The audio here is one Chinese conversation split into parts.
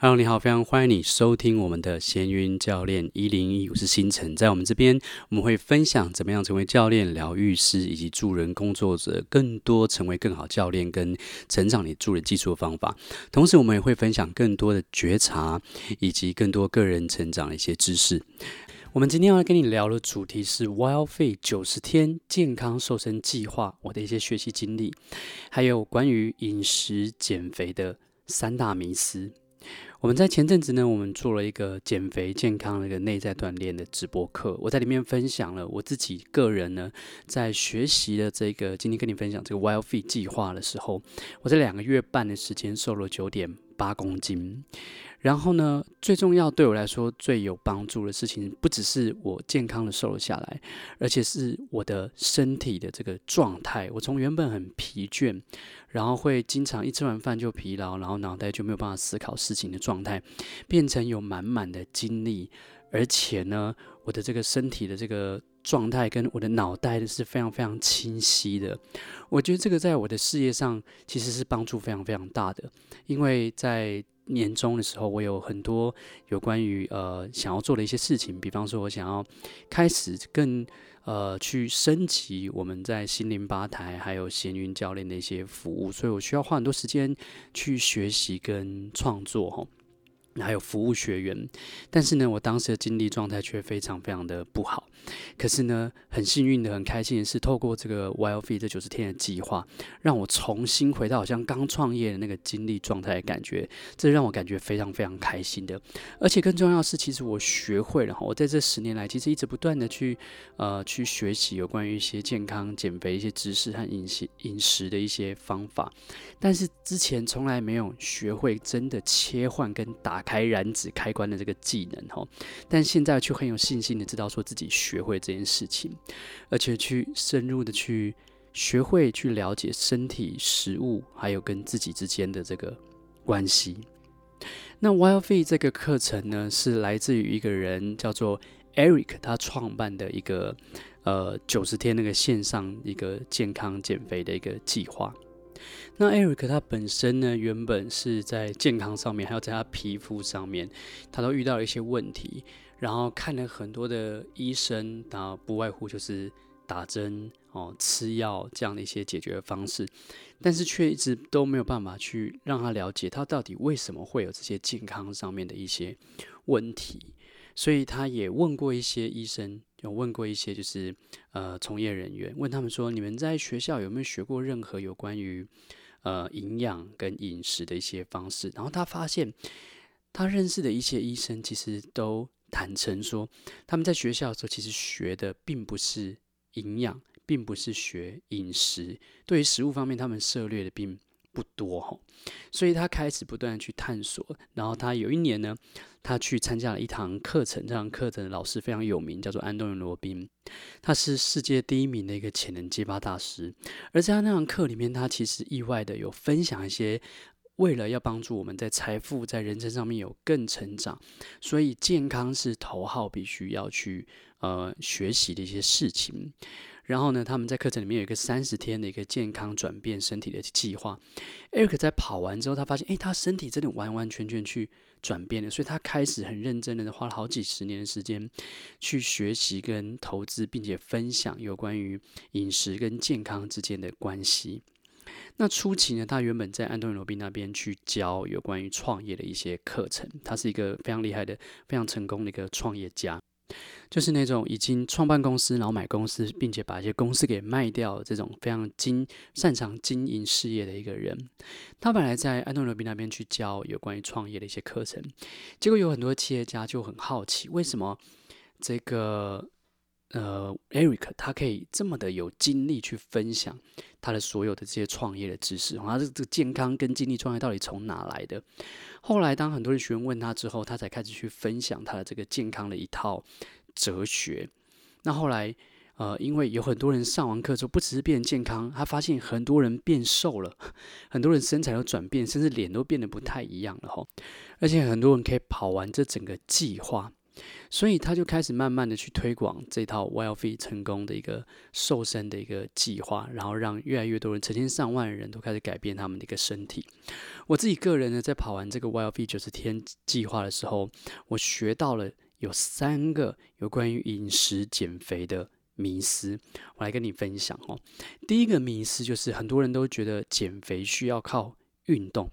Hello，你好，非常欢迎你收听我们的闲云教练一零一，我是星辰。在我们这边，我们会分享怎么样成为教练、疗愈师以及助人工作者，更多成为更好教练跟成长你助人技术的方法。同时，我们也会分享更多的觉察以及更多个人成长的一些知识。我们今天要跟你聊的主题是 Wildfit 九十天健康瘦身计划，我的一些学习经历，还有关于饮食减肥的三大迷思。我们在前阵子呢，我们做了一个减肥健康的一个内在锻炼的直播课，我在里面分享了我自己个人呢，在学习的这个今天跟你分享这个 Wildfit 计划的时候，我在两个月半的时间瘦了九点八公斤。然后呢，最重要对我来说最有帮助的事情，不只是我健康的瘦了下来，而且是我的身体的这个状态。我从原本很疲倦，然后会经常一吃完饭就疲劳，然后脑袋就没有办法思考事情的状态，变成有满满的精力，而且呢，我的这个身体的这个状态跟我的脑袋是非常非常清晰的。我觉得这个在我的事业上其实是帮助非常非常大的，因为在年终的时候，我有很多有关于呃想要做的一些事情，比方说，我想要开始更呃去升级我们在心灵吧台还有闲云教练的一些服务，所以我需要花很多时间去学习跟创作哈。还有服务学员，但是呢，我当时的精力状态却非常非常的不好。可是呢，很幸运的、很开心的是，透过这个 Wildfit 这九十天的计划，让我重新回到好像刚创业的那个精力状态的感觉，这让我感觉非常非常开心的。而且更重要的是，其实我学会了，我在这十年来其实一直不断的去呃去学习有关于一些健康减肥一些知识和饮食饮食的一些方法，但是之前从来没有学会真的切换跟打。开燃脂开关的这个技能哈，但现在却很有信心的知道说自己学会这件事情，而且去深入的去学会去了解身体、食物还有跟自己之间的这个关系。那 Wildfit 这个课程呢，是来自于一个人叫做 Eric，他创办的一个呃九十天那个线上一个健康减肥的一个计划。那 Eric 他本身呢，原本是在健康上面，还有在他皮肤上面，他都遇到了一些问题，然后看了很多的医生，然后不外乎就是打针哦、吃药这样的一些解决方式，但是却一直都没有办法去让他了解他到底为什么会有这些健康上面的一些问题，所以他也问过一些医生。有问过一些就是呃从业人员，问他们说，你们在学校有没有学过任何有关于呃营养跟饮食的一些方式？然后他发现他认识的一些医生其实都坦诚说，他们在学校的时候其实学的并不是营养，并不是学饮食，对于食物方面他们涉猎的并不多哈，所以他开始不断的去探索。然后他有一年呢，他去参加了一堂课程，这堂课程的老师非常有名，叫做安东尼罗宾，他是世界第一名的一个潜能激发大师。而在他那堂课里面，他其实意外的有分享一些，为了要帮助我们在财富在人生上面有更成长，所以健康是头号必须要去呃学习的一些事情。然后呢，他们在课程里面有一个三十天的一个健康转变身体的计划。Eric 在跑完之后，他发现，诶，他身体真的完完全全去转变了，所以他开始很认真的花了好几十年的时间去学习跟投资，并且分享有关于饮食跟健康之间的关系。那初期呢，他原本在安东尼罗宾那边去教有关于创业的一些课程，他是一个非常厉害的、非常成功的一个创业家。就是那种已经创办公司，然后买公司，并且把一些公司给卖掉，这种非常经擅长经营事业的一个人。他本来在安东尼罗宾那边去教有关于创业的一些课程，结果有很多企业家就很好奇，为什么这个呃 Eric 他可以这么的有精力去分享他的所有的这些创业的知识？他这个健康跟精力创业到底从哪来的？后来当很多人询问他之后，他才开始去分享他的这个健康的一套。哲学。那后来，呃，因为有很多人上完课之后，不只是变健康，他发现很多人变瘦了，很多人身材都转变，甚至脸都变得不太一样了哈。而且很多人可以跑完这整个计划，所以他就开始慢慢的去推广这套 Wild Fit 成功的一个瘦身的一个计划，然后让越来越多人，成千上万人都开始改变他们的一个身体。我自己个人呢，在跑完这个 Wild Fit 九十天计划的时候，我学到了有三个有关于饮食减肥的迷思，我来跟你分享哦。第一个迷思就是很多人都觉得减肥需要靠运动，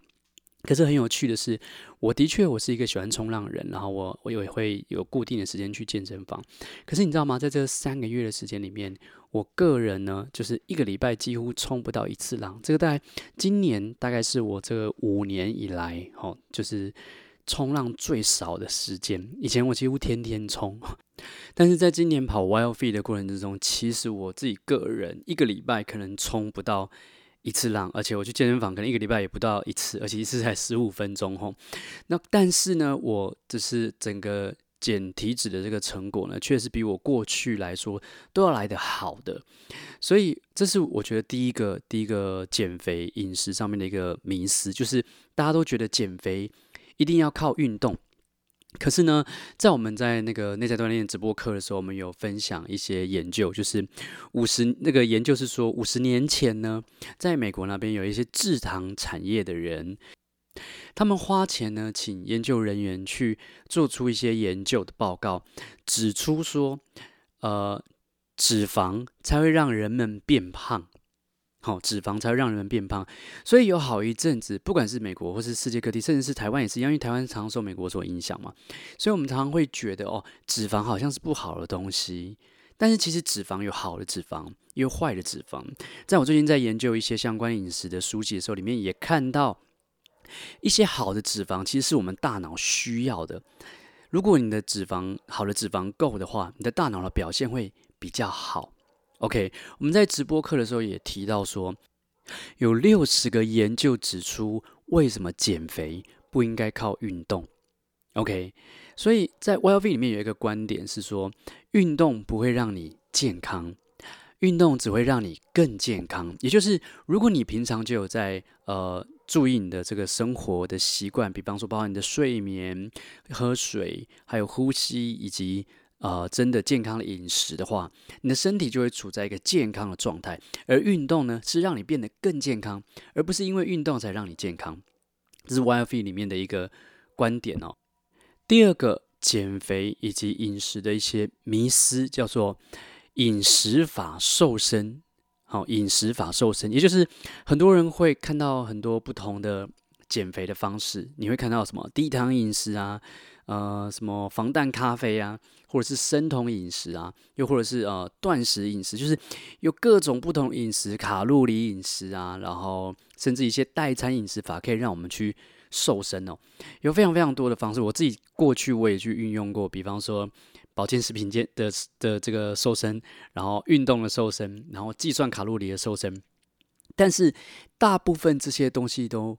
可是很有趣的是，我的确我是一个喜欢冲浪的人，然后我我也会有固定的时间去健身房。可是你知道吗？在这三个月的时间里面，我个人呢，就是一个礼拜几乎冲不到一次浪。这个大概今年大概是我这五年以来，哦，就是冲浪最少的时间。以前我几乎天天冲。但是在今年跑 Wild Fit 的过程之中，其实我自己个人一个礼拜可能冲不到一次浪，而且我去健身房可能一个礼拜也不到一次，而且一次才十五分钟吼。那但是呢，我只是整个减体脂的这个成果呢，确实比我过去来说都要来得好的。所以这是我觉得第一个第一个减肥饮食上面的一个迷思，就是大家都觉得减肥一定要靠运动。可是呢，在我们在那个内在锻炼直播课的时候，我们有分享一些研究，就是五十那个研究是说，五十年前呢，在美国那边有一些制糖产业的人，他们花钱呢，请研究人员去做出一些研究的报告，指出说，呃，脂肪才会让人们变胖。好，脂肪才会让人们变胖，所以有好一阵子，不管是美国或是世界各地，甚至是台湾也是一样，因为台湾常受美国所影响嘛，所以我们常常会觉得哦，脂肪好像是不好的东西，但是其实脂肪有好的脂肪，也有坏的脂肪。在我最近在研究一些相关饮食的书籍的时候，里面也看到一些好的脂肪，其实是我们大脑需要的。如果你的脂肪好的脂肪够的话，你的大脑的表现会比较好。OK，我们在直播课的时候也提到说，有六十个研究指出，为什么减肥不应该靠运动。OK，所以在 Wild Fit 里面有一个观点是说，运动不会让你健康，运动只会让你更健康。也就是，如果你平常就有在呃注意你的这个生活的习惯，比方说包括你的睡眠、喝水，还有呼吸以及。呃，真的健康的饮食的话，你的身体就会处在一个健康的状态。而运动呢，是让你变得更健康，而不是因为运动才让你健康。这是 wifi 里面的一个观点哦。第二个减肥以及饮食的一些迷思，叫做饮食法瘦身。好，哦，饮食法瘦身，也就是很多人会看到很多不同的减肥的方式。你会看到什么低糖饮食啊？呃，什么防弹咖啡啊，或者是生酮饮食啊，又或者是呃断食饮食，就是有各种不同饮食，卡路里饮食啊，然后甚至一些代餐饮食法，可以让我们去瘦身哦。有非常非常多的方式，我自己过去我也去运用过，比方说保健食品界的的这个瘦身，然后运动的瘦身，然后计算卡路里的瘦身，但是大部分这些东西都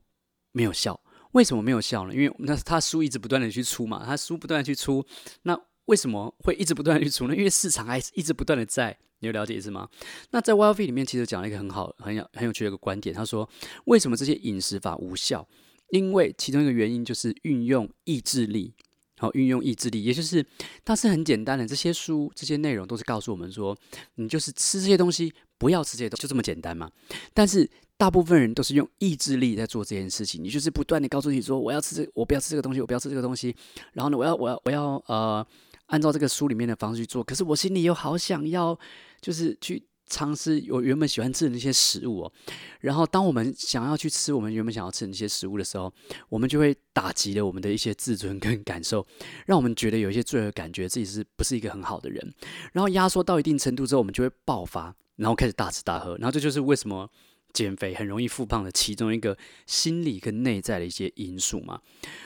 没有效。为什么没有效呢？因为那他书一直不断的去出嘛，他书不断的去出，那为什么会一直不断的去出呢？因为市场还是一直不断的在，你有了解是吗？那在 Wild Fit 里面其实讲了一个很好、很有、很有趣的一个观点，他说为什么这些饮食法无效？因为其中一个原因就是运用意志力，好，运用意志力，也就是它是很简单的，这些书这些内容都是告诉我们说，你就是吃这些东西，不要吃这些东西，就这么简单嘛。但是大部分人都是用意志力在做这件事情，你就是不断地告诉自己说，我要吃这，我不要吃这个东西，我不要吃这个东西。然后呢，我要，我要，我要，呃，按照这个书里面的方式去做。可是我心里又好想要，就是去尝试我原本喜欢吃的那些食物哦。然后，当我们想要去吃我们原本想要吃的那些食物的时候，我们就会打击了我们的一些自尊跟感受，让我们觉得有一些罪恶感，觉自己是不是一个很好的人。然后压缩到一定程度之后，我们就会爆发，然后开始大吃大喝。然后这就是为什么。减肥很容易复胖的其中一个心理跟内在的一些因素嘛，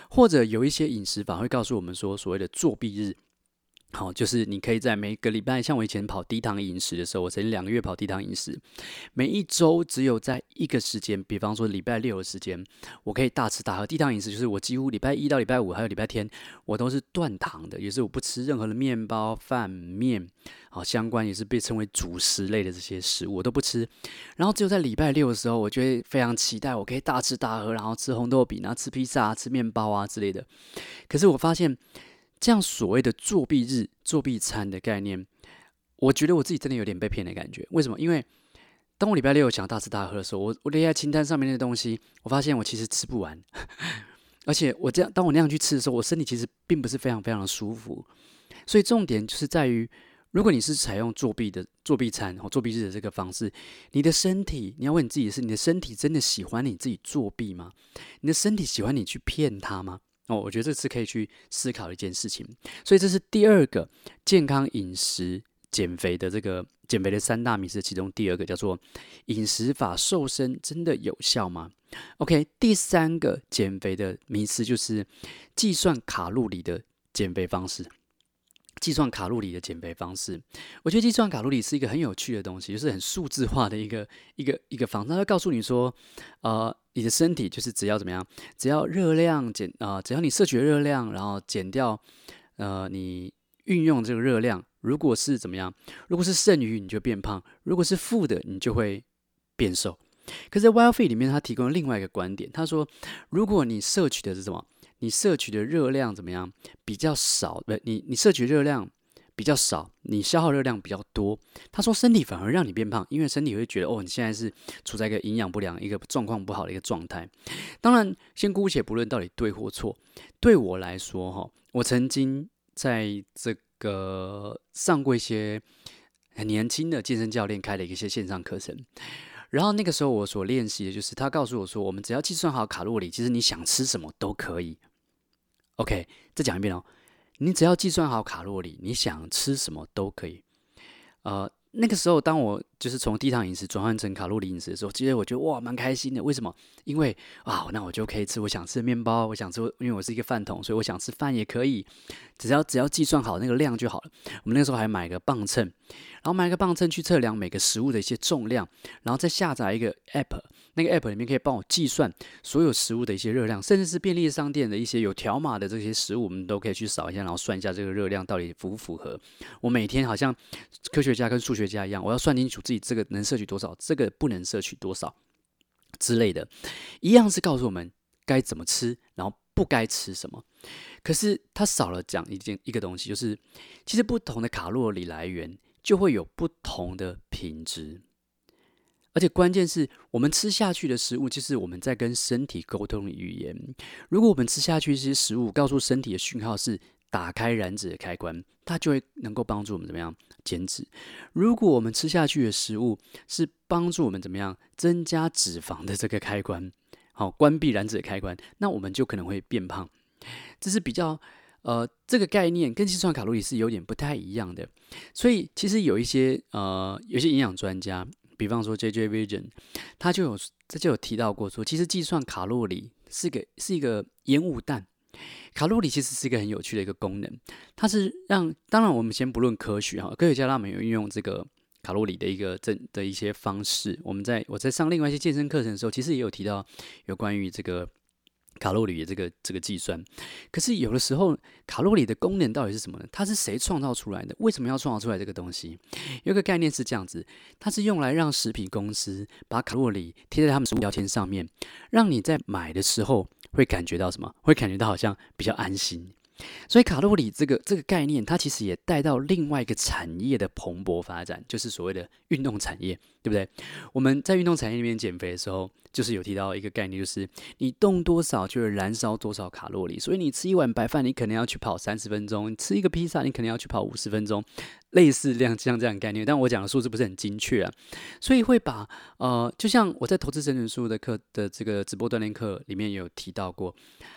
或者有一些饮食法会告诉我们说，所谓的作弊日。好，就是你可以在每个礼拜，像我以前跑低糖饮食的时候，我曾经两个月跑低糖饮食，每一周只有在一个时间，比方说礼拜六的时间，我可以大吃大喝。低糖饮食就是我几乎礼拜一到礼拜五还有礼拜天，我都是断糖的，也是我不吃任何的面包、饭、面，好，相关也是被称为主食类的这些食物我都不吃。然后只有在礼拜六的时候，我就会非常期待，我可以大吃大喝，然后吃红豆饼啊，吃披萨啊，吃面包啊之类的。可是我发现。这样所谓的作弊日、作弊餐的概念，我觉得我自己真的有点被骗的感觉。为什么？因为当我礼拜六想要大吃大喝的时候，我我列在清单上面的东西，我发现我其实吃不完，而且我这样当我那样去吃的时候，我身体其实并不是非常非常的舒服。所以重点就是在于，如果你是采用作弊的作弊餐或作弊日的这个方式，你的身体，你要问你自己是：你的身体真的喜欢你自己作弊吗？你的身体喜欢你去骗他吗？哦，我觉得这是可以去思考一件事情，所以这是第二个健康饮食减肥的这个减肥的三大迷思，其中第二个叫做饮食法瘦身真的有效吗？OK，第三个减肥的迷思就是计算卡路里的减肥方式。计算卡路里的减肥方式，我觉得计算卡路里是一个很有趣的东西，就是很数字化的一个一个一个方式。它会告诉你说，呃，你的身体就是只要怎么样，只要热量减啊、只要你摄取热量，然后减掉呃你运用这个热量，如果是怎么样，如果是剩余，你就变胖；如果是负的，你就会变瘦。可是在 Wild Fit 里面，他提供了另外一个观点，他说，如果你摄取的是什么？你摄取的热量怎么样？比较少，不，你你摄取热量比较少，你消耗热量比较多。他说，身体反而让你变胖，因为身体会觉得，哦，你现在是处在一个营养不良、一个状况不好的一个状态。当然，先姑且不论到底对或错。对我来说，哈，我曾经在这个上过一些很年轻的健身教练开了一些线上课程。然后那个时候，我所练习的就是他告诉我说，我们只要计算好卡路里，其实你想吃什么都可以。OK，再讲一遍哦。你只要计算好卡路里，你想吃什么都可以。呃，那个时候，当我就是从低糖饮食转换成卡路里饮食的时候，其实我觉得哇，蛮开心的。为什么？因为啊，那我就可以吃我想吃的面包，我想吃，因为我是一个饭桶，所以我想吃饭也可以。只要只要计算好那个量就好了。我们那时候还买个磅秤，然后买个磅秤去测量每个食物的一些重量，然后再下载一个 App。那个 app 里面可以帮我计算所有食物的一些热量，甚至是便利商店的一些有条码的这些食物，我们都可以去扫一下，然后算一下这个热量到底符不符合。我每天好像科学家跟数学家一样，我要算清楚自己这个能摄取多少，这个不能摄取多少之类的，一样是告诉我们该怎么吃，然后不该吃什么。可是他少了讲一件一个东西，就是其实不同的卡路里来源就会有不同的品质。而且关键是我们吃下去的食物，就是我们在跟身体沟通的语言。如果我们吃下去这些食物，告诉身体的讯号是打开燃脂的开关，它就会能够帮助我们怎么样减脂。如果我们吃下去的食物是帮助我们怎么样增加脂肪的这个开关，好，关闭燃脂的开关，那我们就可能会变胖。这是比较呃，这个概念跟计算卡路里是有点不太一样的。所以其实有一些呃，有些营养专家。比方说，JJ Vision，他就有他就有提到过说，其实计算卡路里是个是一个烟雾弹。卡路里其实是一个很有趣的一个功能，它是让当然我们先不论科学哈，科学家他们有运用这个卡路里的一个正的一些方式。我们在我在上另外一些健身课程的时候，其实也有提到有关于这个。卡路里的这个这个计算，可是有的时候卡路里的功能到底是什么呢？它是谁创造出来的？为什么要创造出来这个东西？有个概念是这样子，它是用来让食品公司把卡路里贴在他们食物标签上面，让你在买的时候会感觉到什么？会感觉到好像比较安心。所以卡路里这个这个概念，它其实也带到另外一个产业的蓬勃发展，就是所谓的运动产业，对不对？我们在运动产业里面减肥的时候，就是有提到一个概念，就是你动多少就会燃烧多少卡路里。所以你吃一碗白饭，你可能要去跑三十分钟；吃一个披萨，你可能要去跑五十分钟。类似这样像这样概念，但我讲的数字不是很精确啊，所以会把呃，就像我在投资整理术的课的这个直播锻炼课里面有提到过，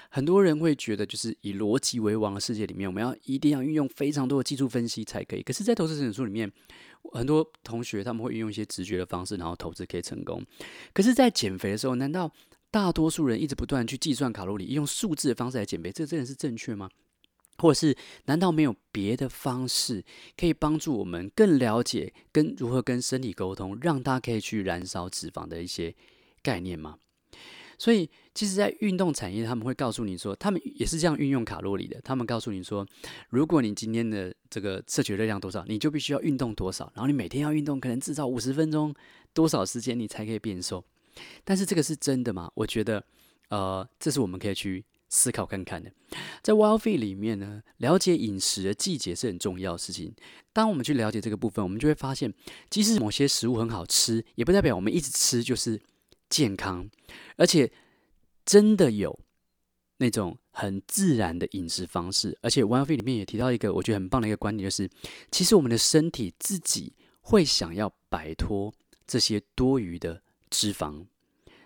很多人会觉得就是以逻辑为王的世界里面，我们要一定要运用非常多的技术分析才可以。可是，在投资整理术里面，很多同学他们会运用一些直觉的方式，然后投资可以成功。可是，在减肥的时候，难道大多数人一直不断去计算卡路里，用数字的方式来减肥，这真的是正确吗？或者是难道没有别的方式可以帮助我们更了解跟如何跟身体沟通，让它可以去燃烧脂肪的一些概念吗？所以，其实，在运动产业，他们会告诉你说，他们也是这样运用卡路里的。他们告诉你说，如果你今天的这个摄取热量多少，你就必须要运动多少，然后你每天要运动，可能至少五十分钟，多少时间你才可以变瘦。但是，这个是真的吗？我觉得，呃，这是我们可以去。思考看看的。在 Wild Feed 里面呢，了解饮食的季节是很重要的事情。当我们去了解这个部分，我们就会发现，即使某些食物很好吃，也不代表我们一直吃就是健康。而且，真的有那种很自然的饮食方式。而且，Wild Feed 里面也提到一个我觉得很棒的一个观点，就是其实我们的身体自己会想要摆脱这些多余的脂肪。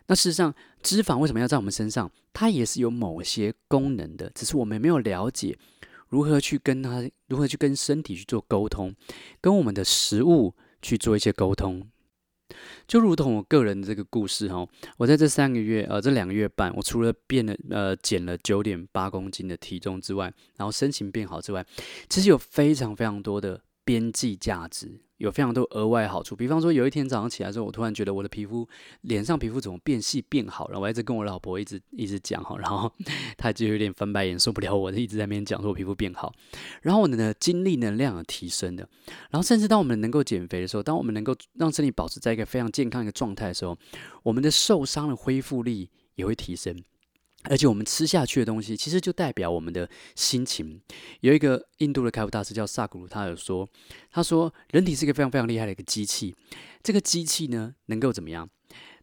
那事实上，脂肪为什么要在我们身上？它也是有某些功能的，只是我们没有了解如何去跟它，如何去跟身体去做沟通，跟我们的食物去做一些沟通。就如同我个人的这个故事哈，我在这三个月呃，这两个月半，我除了变了呃减了九点八公斤的体重之外，然后身形变好之外，其实有非常非常多的边际价值。有非常多额外好处，比方说有一天早上起来之后，我突然觉得我的皮肤脸上皮肤怎么变细变好了，然后我一直跟我老婆一直一直讲哈，然后 她就有点翻白眼受不了我，一直在那边讲说我皮肤变好，然后我的精力能量有提升的，然后甚至当我们能够减肥的时候，当我们能够让身体保持在一个非常健康一个状态的时候，我们的受伤的恢复力也会提升。而且我们吃下去的东西，其实就代表我们的心情。有一个印度的开悟大师叫萨古鲁，他有说，他说人体是一个非常非常厉害的一个机器。这个机器呢，能够怎么样？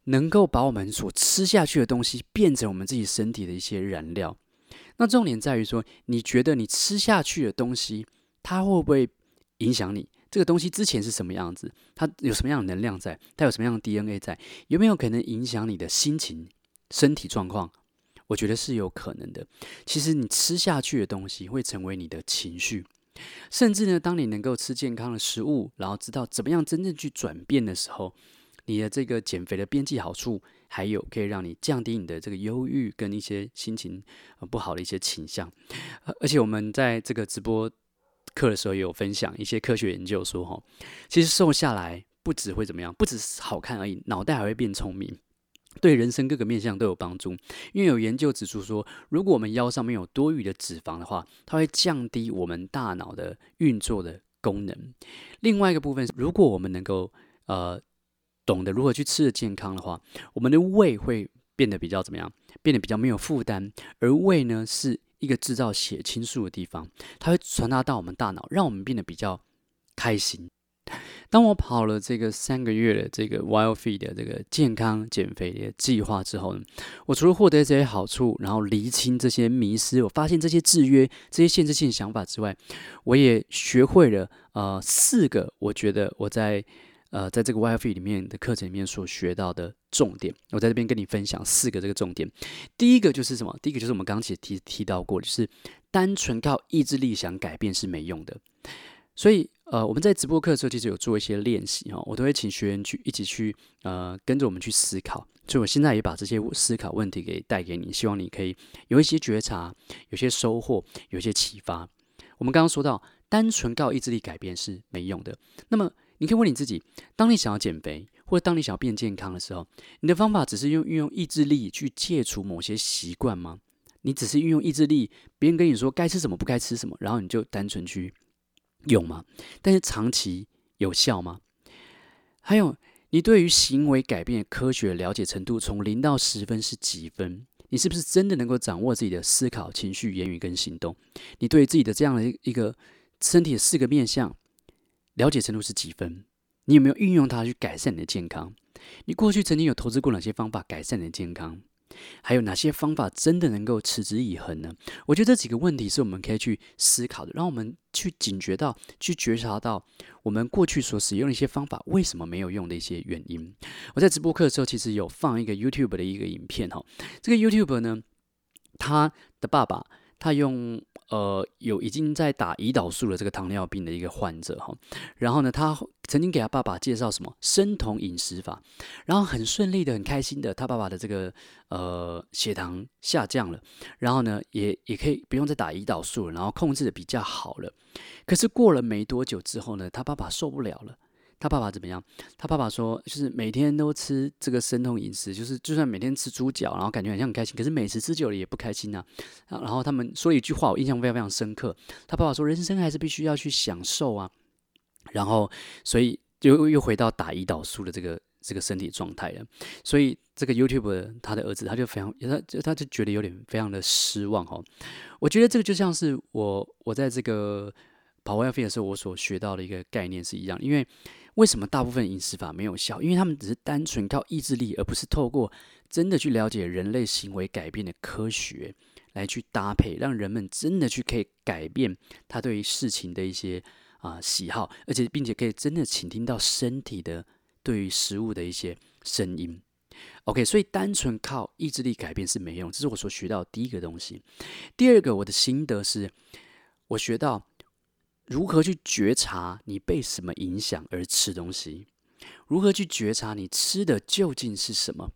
能够把我们所吃下去的东西变成我们自己身体的一些燃料。那重点在于说，你觉得你吃下去的东西，它会不会影响你？这个东西之前是什么样子？它有什么样的能量在？它有什么样的 DNA 在？有没有可能影响你的心情、身体状况？我觉得是有可能的。其实你吃下去的东西会成为你的情绪，甚至呢，当你能够吃健康的食物，然后知道怎么样真正去转变的时候，你的这个减肥的边际好处，还有可以让你降低你的这个忧郁跟一些心情不好的一些倾向。而且我们在这个直播课的时候也有分享一些科学研究说，哈，其实瘦下来不只会怎么样，不只是好看而已，脑袋还会变聪明。对人生各个面向都有帮助，因为有研究指出说，如果我们腰上面有多余的脂肪的话，它会降低我们大脑的运作的功能。另外一个部分是，如果我们能够呃懂得如何去吃的健康的话，我们的胃会变得比较怎么样？变得比较没有负担。而胃呢，是一个制造血清素的地方，它会传达到我们大脑，让我们变得比较开心。当我跑了这个三个月的这个 Wild Feed 的这个健康减肥的计划之后呢，我除了获得这些好处，然后厘清这些迷失，我发现这些制约、这些限制性想法之外，我也学会了呃四个我觉得我在呃在这个 Wild Feed 里面的课程里面所学到的重点。我在这边跟你分享四个这个重点。第一个就是什么？第一个就是我们刚刚其实提提到过，就是单纯靠意志力想改变是没用的。所以，呃，我们在直播课的时候，其实有做一些练习哈，我都会请学员去一起去，呃，跟着我们去思考。所以我现在也把这些思考问题给带给你，希望你可以有一些觉察，有些收获，有些启发。我们刚刚说到，单纯靠意志力改变是没用的。那么，你可以问你自己：当你想要减肥，或者当你想要变健康的时候，你的方法只是用运用意志力去戒除某些习惯吗？你只是运用意志力，别人跟你说该吃什么，不该吃什么，然后你就单纯去。有吗？但是长期有效吗？还有，你对于行为改变科学了解程度从零到十分是几分？你是不是真的能够掌握自己的思考、情绪、言语跟行动？你对自己的这样的一个身体的四个面向了解程度是几分？你有没有运用它去改善你的健康？你过去曾经有投资过哪些方法改善你的健康？还有哪些方法真的能够持之以恒呢？我觉得这几个问题是我们可以去思考的，让我们去警觉到、去觉察到我们过去所使用的一些方法为什么没有用的一些原因。我在直播课的时候，其实有放一个 YouTube 的一个影片哈，这个 YouTube 呢，他的爸爸他用。呃，有已经在打胰岛素的这个糖尿病的一个患者哈，然后呢，他曾经给他爸爸介绍什么生酮饮食法，然后很顺利的、很开心的，他爸爸的这个呃血糖下降了，然后呢，也也可以不用再打胰岛素了，然后控制的比较好了。可是过了没多久之后呢，他爸爸受不了了。他爸爸怎么样？他爸爸说，就是每天都吃这个生酮饮食，就是就算每天吃猪脚，然后感觉好像很开心，可是每次吃久了也不开心呐、啊。然后他们说一句话，我印象非常非常深刻。他爸爸说，人生还是必须要去享受啊。然后，所以又又回到打胰岛素的这个这个身体状态了。所以这个 YouTube 他的儿子他就非常，他就他就觉得有点非常的失望哈。我觉得这个就像是我我在这个跑 YOF 的时候，我所学到的一个概念是一样。因为为什么大部分饮食法没有效？因为他们只是单纯靠意志力，而不是透过真的去了解人类行为改变的科学来去搭配，让人们真的去可以改变他对于事情的一些啊喜好，而且并且可以真的倾听到身体的对于食物的一些声音。OK，所以单纯靠意志力改变是没用，这是我所学到的第一个东西。第二个，我的心得是，我学到。如何去觉察你被什么影响而吃东西？如何去觉察你吃的究竟是什么？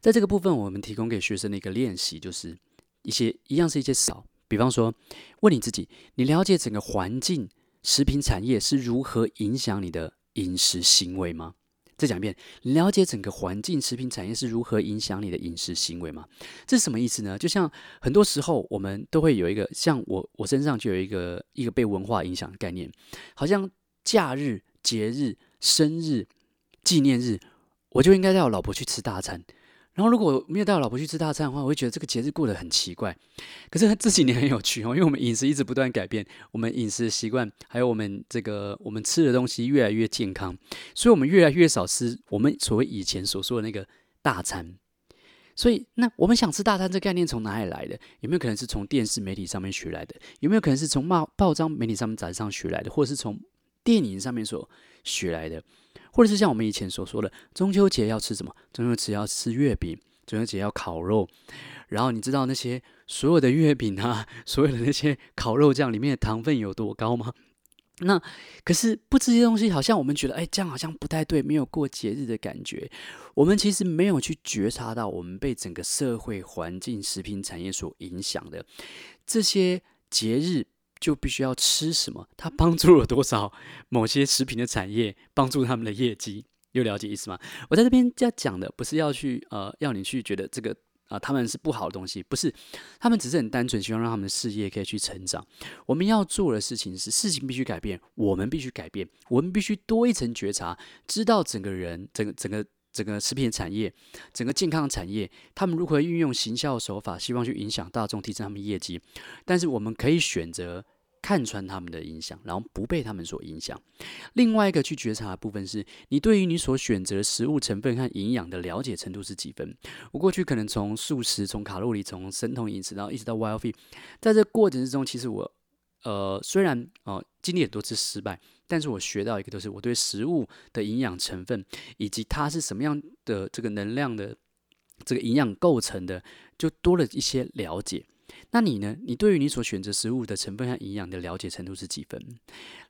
在这个部分，我们提供给学生的一个练习，就是一些一样是一些少，比方说，问你自己：你了解整个环境、食品产业是如何影响你的饮食行为吗？再讲一遍，了解整个环境、食品产业是如何影响你的饮食行为吗？这是什么意思呢？就像很多时候，我们都会有一个，像我，我身上就有一个一个被文化影响的概念，好像假日、节日、生日、纪念日，我就应该带我老婆去吃大餐。然后，如果没有带我老婆去吃大餐的话，我会觉得这个节日过得很奇怪。可是 这几年很有趣哦，因为我们饮食一直不断改变，我们饮食习惯，还有我们这个我们吃的东西越来越健康，所以我们越来越少吃我们所谓以前所说的那个大餐。所以，那我们想吃大餐这概念从哪里来的？有没有可能是从电视媒体上面学来的？有没有可能是从报报章媒体上面杂志上学来的？或者是从电影上面所学来的？或者是像我们以前所说的，中秋节要吃什么？中秋节要吃月饼，中秋节要烤肉。然后你知道那些所有的月饼啊，所有的那些烤肉酱里面的糖分有多高吗？那可是不吃这些东西，好像我们觉得，哎，这样好像不太对，没有过节日的感觉。我们其实没有去觉察到，我们被整个社会环境、食品产业所影响的这些节日。就必须要吃什么？它帮助了多少某些食品的产业，帮助他们的业绩？有了解意思吗？我在这边要讲的不是要去呃，要你去觉得这个啊、他们是不好的东西，不是，他们只是很单纯，希望让他们的事业可以去成长。我们要做的事情是，事情必须改变，我们必须改变，我们必须多一层觉察，知道整个人，整个整个。整个食品产业，整个健康产业，他们如何运用行销手法，希望去影响大众，提升他们业绩。但是我们可以选择看穿他们的影响，然后不被他们所影响。另外一个去觉察的部分是，你对于你所选择的食物成分和营养的了解程度是几分？我过去可能从素食、从卡路里、从生酮饮食，然后一直到 Wild Fee，在这过程之中，其实我。呃，虽然哦、呃，经历很多次失败，但是我学到一个，就是我对食物的营养成分以及它是什么样的这个能量的这个营养构成的，就多了一些了解。那你呢？你对于你所选择食物的成分和营养的了解程度是几分？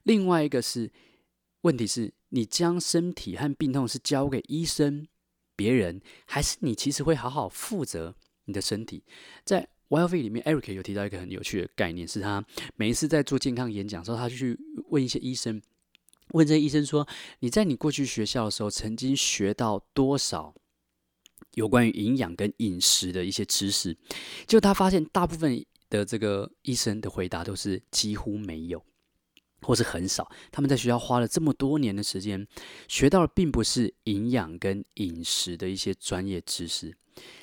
另外一个是问题是，你将身体和病痛是交给医生、别人，还是你其实会好好负责你的身体？在 Wild Fig 里面，Eric 有提到一个很有趣的概念，是他每一次在做健康演讲的时候，他就去问一些医生，问这些医生说：“你在你过去学校的时候，曾经学到多少有关于营养跟饮食的一些知识？”就他发现，大部分的这个医生的回答都是几乎没有，或是很少。他们在学校花了这么多年的时间，学到的并不是营养跟饮食的一些专业知识。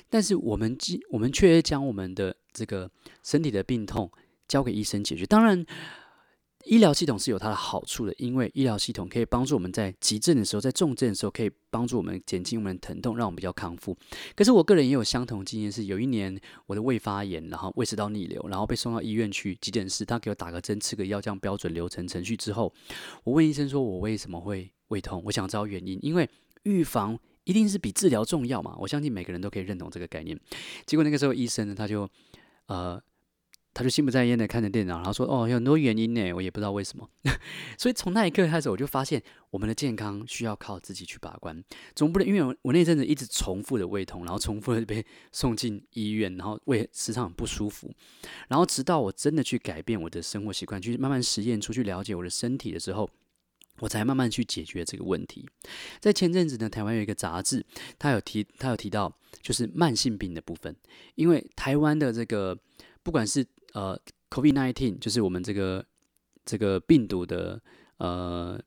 但是我们我们却将我们的这个身体的病痛交给医生解决。当然，医疗系统是有它的好处的，因为医疗系统可以帮助我们在急症的时候，在重症的时候，可以帮助我们减轻我们的疼痛，让我们比较康复。可是我个人也有相同经验，是有一年我的胃发炎，然后胃食道逆流，然后被送到医院去急诊室，他给我打个针，吃个药，这样标准流程程序之后，我问医生说，我为什么会胃痛？我想知道原因，因为预防。一定是比治疗重要嘛？我相信每个人都可以认同这个概念。结果那个时候医生呢，他就呃，他就心不在焉的看着电脑，然后说：“哦，有很多原因呢，我也不知道为什么。”所以从那一刻开始，我就发现我们的健康需要靠自己去把关，总不能因为我我那阵子一直重复的胃痛，然后重复的被送进医院，然后胃时常很不舒服，然后直到我真的去改变我的生活习惯，去慢慢实验出去了解我的身体的时候。我才慢慢去解决这个问题。在前阵子呢，台湾有一个杂志，他有提，他有提到，就是慢性病的部分。因为台湾的这个，不管是呃，COVID-19，就是我们这个这个病毒的呃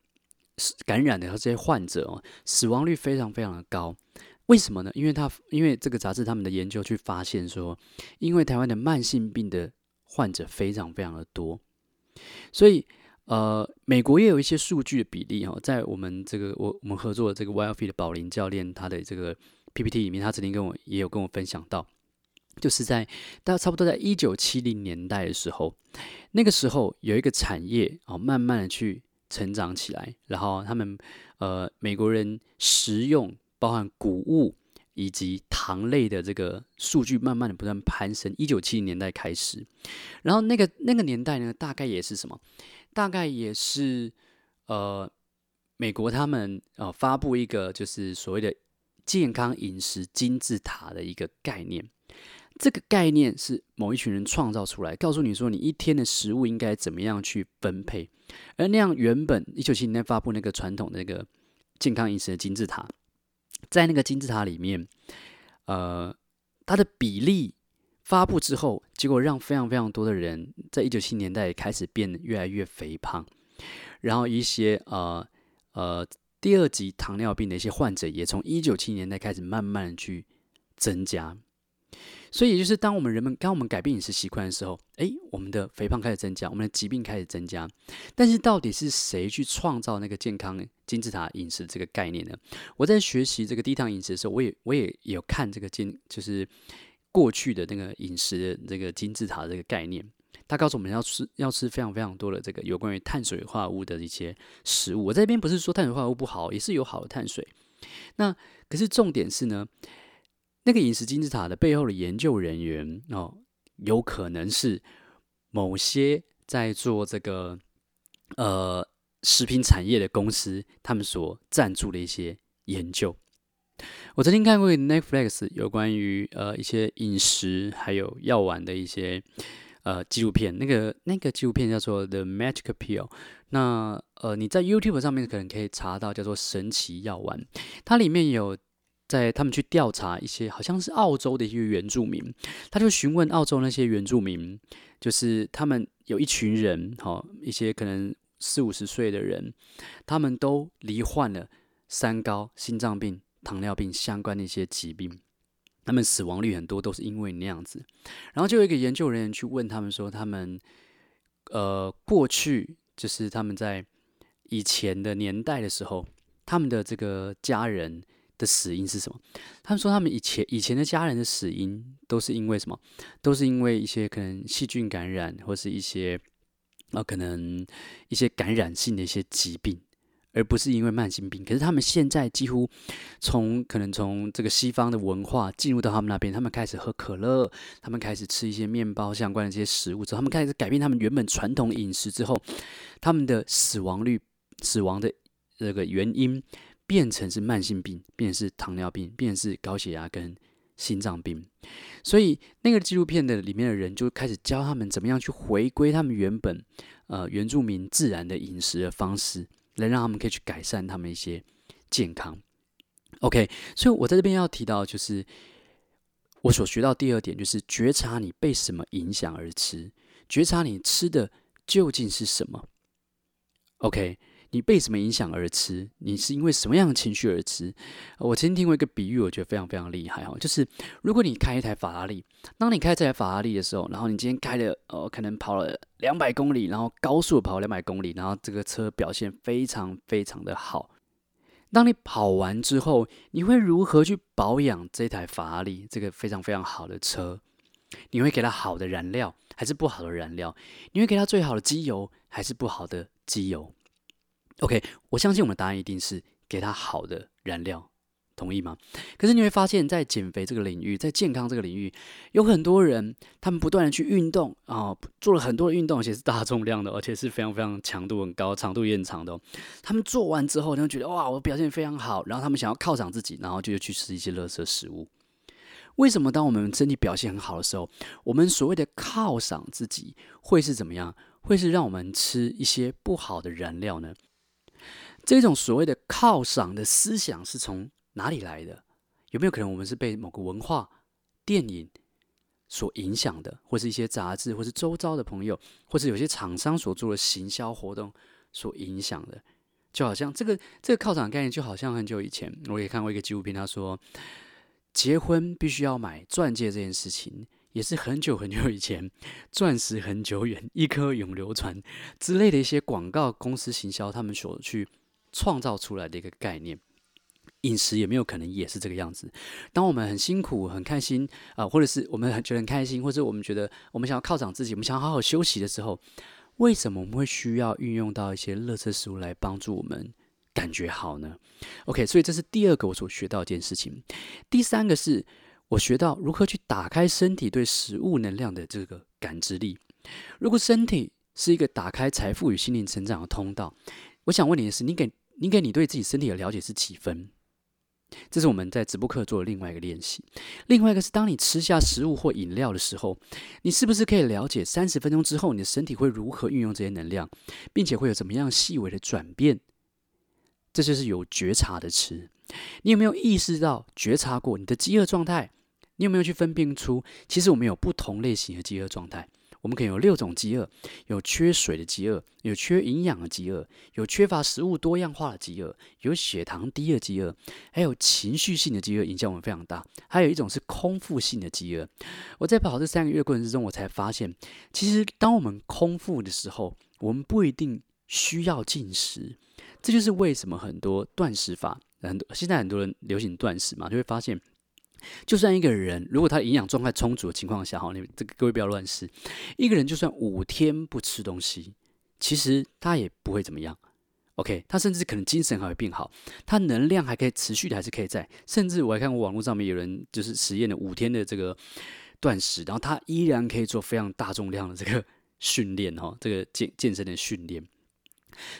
感染的和这些患者哦，死亡率非常非常的高。为什么呢？因为他因为这个杂志他们的研究去发现说，因为台湾的慢性病的患者非常非常的多，所以呃，美国也有一些数据的比例哦，在我们这个我我们合作的这个 wildfit 的宝林教练他的这个 PPT 里面，他曾经跟我也有跟我分享到。就是在大差不多在一九七零年代的时候，那个时候有一个产业哦，慢慢的去成长起来，然后他们呃美国人食用包含谷物以及糖类的这个数据，慢慢的不断攀升。一九七零年代开始，然后那个那个年代呢，大概也是什么？大概也是呃美国他们呃发布一个就是所谓的健康饮食金字塔的一个概念。这个概念是某一群人创造出来，告诉你说你一天的食物应该怎么样去分配。而那样原本一九七零年发布那个传统的那个健康饮食的金字塔，在那个金字塔里面，呃，它的比例发布之后，结果让非常非常多的人在一九七零年代开始变得越来越肥胖，然后一些呃呃第二级糖尿病的一些患者也从一九七零年代开始慢慢的去增加。所以，也就是当我们人们当我们改变饮食习惯的时候，诶，我们的肥胖开始增加，我们的疾病开始增加。但是，到底是谁去创造那个健康金字塔饮食这个概念呢？我在学习这个低糖饮食的时候，我也我也有看这个金，就是过去的那个饮食的这个金字塔这个概念。他告诉我们要吃要吃非常非常多的这个有关于碳水化合物的一些食物。我这边不是说碳水化合物不好，也是有好的碳水。那可是重点是呢？那个饮食金字塔的背后的研究人员哦，有可能是某些在做这个呃食品产业的公司，他们所赞助的一些研究。我曾经看过 Netflix 有关于呃一些饮食还有药丸的一些呃纪录片，那个那个纪录片叫做《The Magic Pill》。那呃你在 YouTube 上面可能可以查到叫做神奇药丸，它里面有。在他们去调查一些好像是澳洲的一些原住民，他就询问澳洲那些原住民，就是他们有一群人，哈，一些可能四五十岁的人，他们都罹患了三高、心脏病、糖尿病相关的一些疾病，他们死亡率很多都是因为那样子。然后就有一个研究人员去问他们说，他们呃过去就是他们在以前的年代的时候，他们的这个家人。的死因是什么？他们说，他们以前以前的家人的死因都是因为什么？都是因为一些可能细菌感染，或是一些啊、可能一些感染性的一些疾病，而不是因为慢性病。可是他们现在几乎从可能从这个西方的文化进入到他们那边，他们开始喝可乐，他们开始吃一些面包相关的这些食物之后，他们开始改变他们原本传统饮食之后，他们的死亡率、死亡的这个原因。变成是慢性病，变成是糖尿病，变成是高血压跟心脏病，所以那个纪录片的里面的人就开始教他们怎么样去回归他们原本呃原住民自然的饮食的方式，来让他们可以去改善他们一些健康。OK，所以我在这边要提到就是我所学到第二点，就是觉察你被什么影响而吃，觉察你吃的究竟是什么。OK。你被什么影响而吃？你是因为什么样的情绪而吃？我曾经听过一个比喻，我觉得非常非常厉害哈，就是如果你开一台法拉利，当你开这台法拉利的时候，然后你今天开了呃，可能跑了两百公里，然后高速跑两百公里，然后这个车表现非常非常的好。当你跑完之后，你会如何去保养这台法拉利这个非常非常好的车？你会给它好的燃料，还是不好的燃料？你会给它最好的机油，还是不好的机油？OK，我相信我们的答案一定是给他好的燃料，同意吗？可是你会发现，在减肥这个领域，在健康这个领域，有很多人，他们不断的去运动啊、做了很多的运动，而且是大重量的，而且是非常非常强度很高、长度也很长的、哦。他们做完之后，他们觉得哇，我表现非常好，然后他们想要犒赏自己，然后就去吃一些垃圾食物。为什么当我们身体表现很好的时候，我们所谓的犒赏自己会是怎么样？会是让我们吃一些不好的燃料呢？这种所谓的犒赏的思想是从哪里来的？有没有可能我们是被某个文化、电影所影响的，或是一些杂志，或是周遭的朋友，或是有些厂商所做的行销活动所影响的？就好像这个这个犒赏概念，就好像很久以前我也看过一个纪录片，他说结婚必须要买钻戒这件事情，也是很久很久以前，钻石恒久远，一颗永流传之类的一些广告公司行销他们所去创造出来的一个概念。饮食也没有可能也是这个样子。当我们很辛苦、很开心啊、或者是我们很觉得很开心，或者我们觉得我们想要犒赏自己，我们想要好好休息的时候，为什么我们会需要运用到一些乐色食物来帮助我们感觉好呢？OK，所以这是第二个我所学到一件事情。第三个是我学到如何去打开身体对食物能量的这个感知力。如果身体是一个打开财富与心灵成长的通道，我想问你的是：你给你给你对自己身体的了解是几分？这是我们在直播课做的另外一个练习。另外一个是，当你吃下食物或饮料的时候，你是不是可以了解三十分钟之后你的身体会如何运用这些能量，并且会有怎么样细微的转变？这就是有觉察的吃。你有没有意识到觉察过你的饥饿状态？你有没有去分辨出，其实我们有不同类型的饥饿状态？我们可以有六种饥饿：有缺水的饥饿，有缺营养的饥饿，有缺乏食物多样化的饥饿，有血糖低的饥饿，还有情绪性的饥饿，影响我们非常大。还有一种是空腹性的饥饿。我在跑这三个月过程之中，我才发现，其实当我们空腹的时候，我们不一定需要进食。这就是为什么很多断食法，很多现在很多人流行断食嘛，就会发现。就算一个人，如果他营养状态充足的情况下，哈，你这个各位不要乱试。一个人就算五天不吃东西，其实他也不会怎么样。OK，他甚至可能精神还会变好，他能量还可以持续的，还是可以在。甚至我还看过网络上面有人就是实验了五天的这个断食，然后他依然可以做非常大重量的这个训练，哈，这个健健身的训练。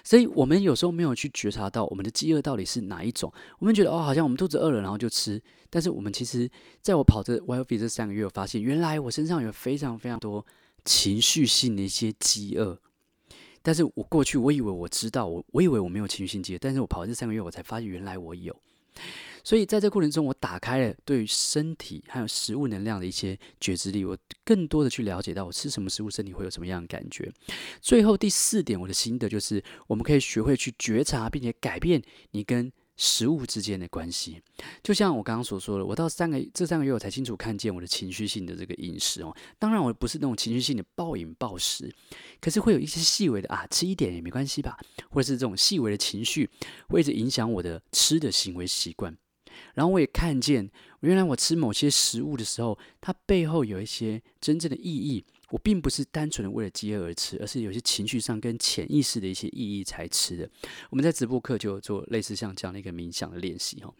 所以，我们有时候没有去觉察到我们的饥饿到底是哪一种。我们觉得哦，好像我们肚子饿了，然后就吃。但是，我们其实在我跑这 Wild Fit 这三个月，我发现原来我身上有非常非常多情绪性的一些饥饿。但是我过去我以为我知道，我我以为我没有情绪性饥饿，但是我跑这三个月，我才发现原来我有。所以在这过程中，我打开了对于身体还有食物能量的一些觉知力，我更多的去了解到我吃什么食物，身体会有什么样的感觉。最后第四点，我的心得就是，我们可以学会去觉察，并且改变你跟食物之间的关系。就像我刚刚所说的，我到三个这三个月，我才清楚看见我的情绪性的这个饮食哦。当然，我不是那种情绪性的暴饮暴食，可是会有一些细微的啊，吃一点也没关系吧，或者是这种细微的情绪，会一直影响我的吃的行为习惯。然后我也看见，原来我吃某些食物的时候，它背后有一些真正的意义。我并不是单纯的为了饥饿而吃，而是有些情绪上跟潜意识的一些意义才吃的。我们在直播课就做类似像这样的一个冥想的练习哈。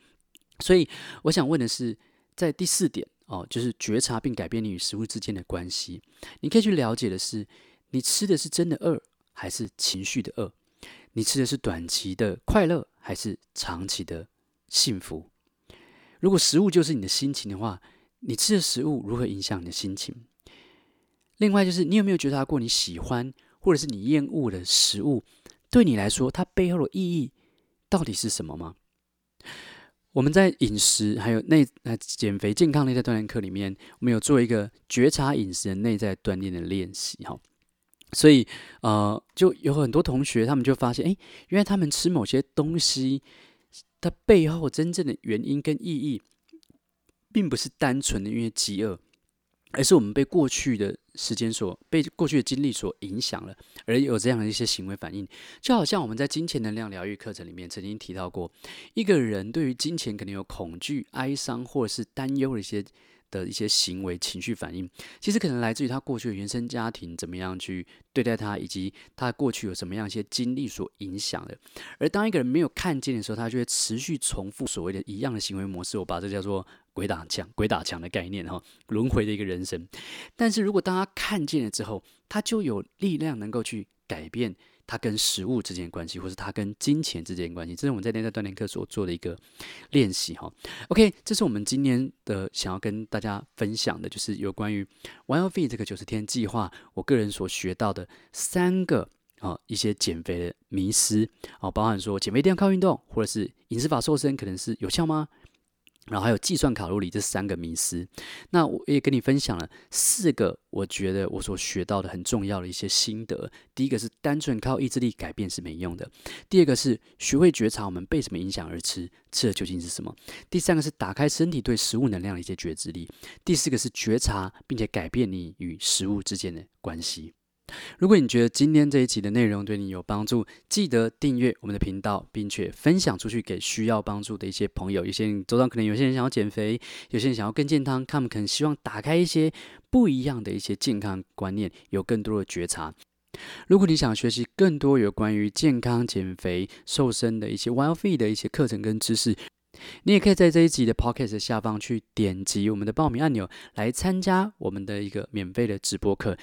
所以我想问的是，在第四点哦，就是觉察并改变你与食物之间的关系。你可以去了解的是，你吃的是真的饿，还是情绪的饿？你吃的是短期的快乐，还是长期的幸福？如果食物就是你的心情的话，你吃的食物如何影响你的心情？另外就是，你有没有觉察过你喜欢或者是你厌恶的食物，对你来说，它背后的意义到底是什么吗？我们在饮食还有内呃减肥健康内在锻炼课里面，我们有做一个觉察饮食的内在锻炼的练习哈。所以呃，就有很多同学他们就发现，哎，原来他们吃某些东西。它背后真正的原因跟意义，并不是单纯的因为饥饿，而是我们被过去的时间所被过去的经历所影响了，而有这样的一些行为反应。就好像我们在金钱能量疗愈课程里面曾经提到过，一个人对于金钱可能有恐惧、哀伤或者是担忧的一些。的一些行为、情绪反应，其实可能来自于他过去的原生家庭怎么样去对待他，以及他过去有什么样一些经历所影响的。而当一个人没有看见的时候，他就会持续重复所谓的一样的行为模式。我把这叫做“鬼打墙”、“鬼打墙”的概念哈，轮回的一个人生。但是如果当他看见了之后，他就有力量能够去改变。它跟食物之间的关系，或是它跟金钱之间的关系，这是我们在内在锻炼课所做的一个练习哈。OK，这是我们今天的想要跟大家分享的，就是有关于 Wild Fit 这个九十天计划，我个人所学到的三个啊一些减肥的迷思啊，包含说减肥一定要靠运动，或者是饮食法瘦身可能是有效吗？然后还有计算卡路里这三个迷思，那我也跟你分享了四个我觉得我所学到的很重要的一些心得。第一个是单纯靠意志力改变是没用的；第二个是学会觉察我们被什么影响而吃，吃的究竟是什么；第三个是打开身体对食物能量的一些觉知力；第四个是觉察并且改变你与食物之间的关系。如果你觉得今天这一集的内容对你有帮助，记得订阅我们的频道，并且分享出去给需要帮助的一些朋友。有些人周遭可能有些人想要减肥，有些人想要更健康，他们可能希望打开一些不一样的一些健康观念，有更多的觉察。如果你想学习更多有关于健康、减肥、瘦身的一些 Wild Fee 的一些课程跟知识，你也可以在这一集的 Podcast 下方去点击我们的报名按钮，来参加我们的一个免费的直播课。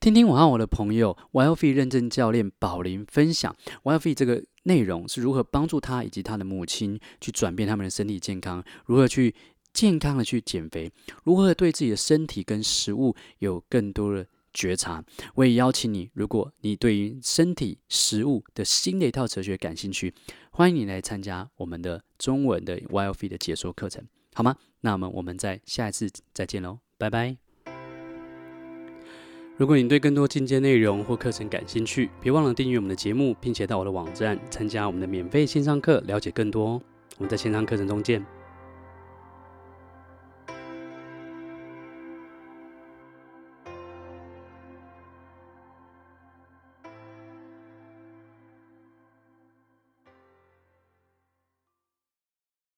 听听我和我的朋友 YLV 认证教练宝林分享 YLV 这个内容是如何帮助他以及他的母亲去转变他们的身体健康，如何去健康的去减肥，如何对自己的身体跟食物有更多的觉察。我也邀请你，如果你对于身体食物的新的一套哲学感兴趣，欢迎你来参加我们的中文的 YLV 的解说课程，好吗？那么我们在下一次再见喽，拜拜。如果你对更多进阶内容或课程感兴趣，别忘了订阅我们的节目，并且到我的网站参加我们的免费线上课，了解更多。我们在线上课程中见。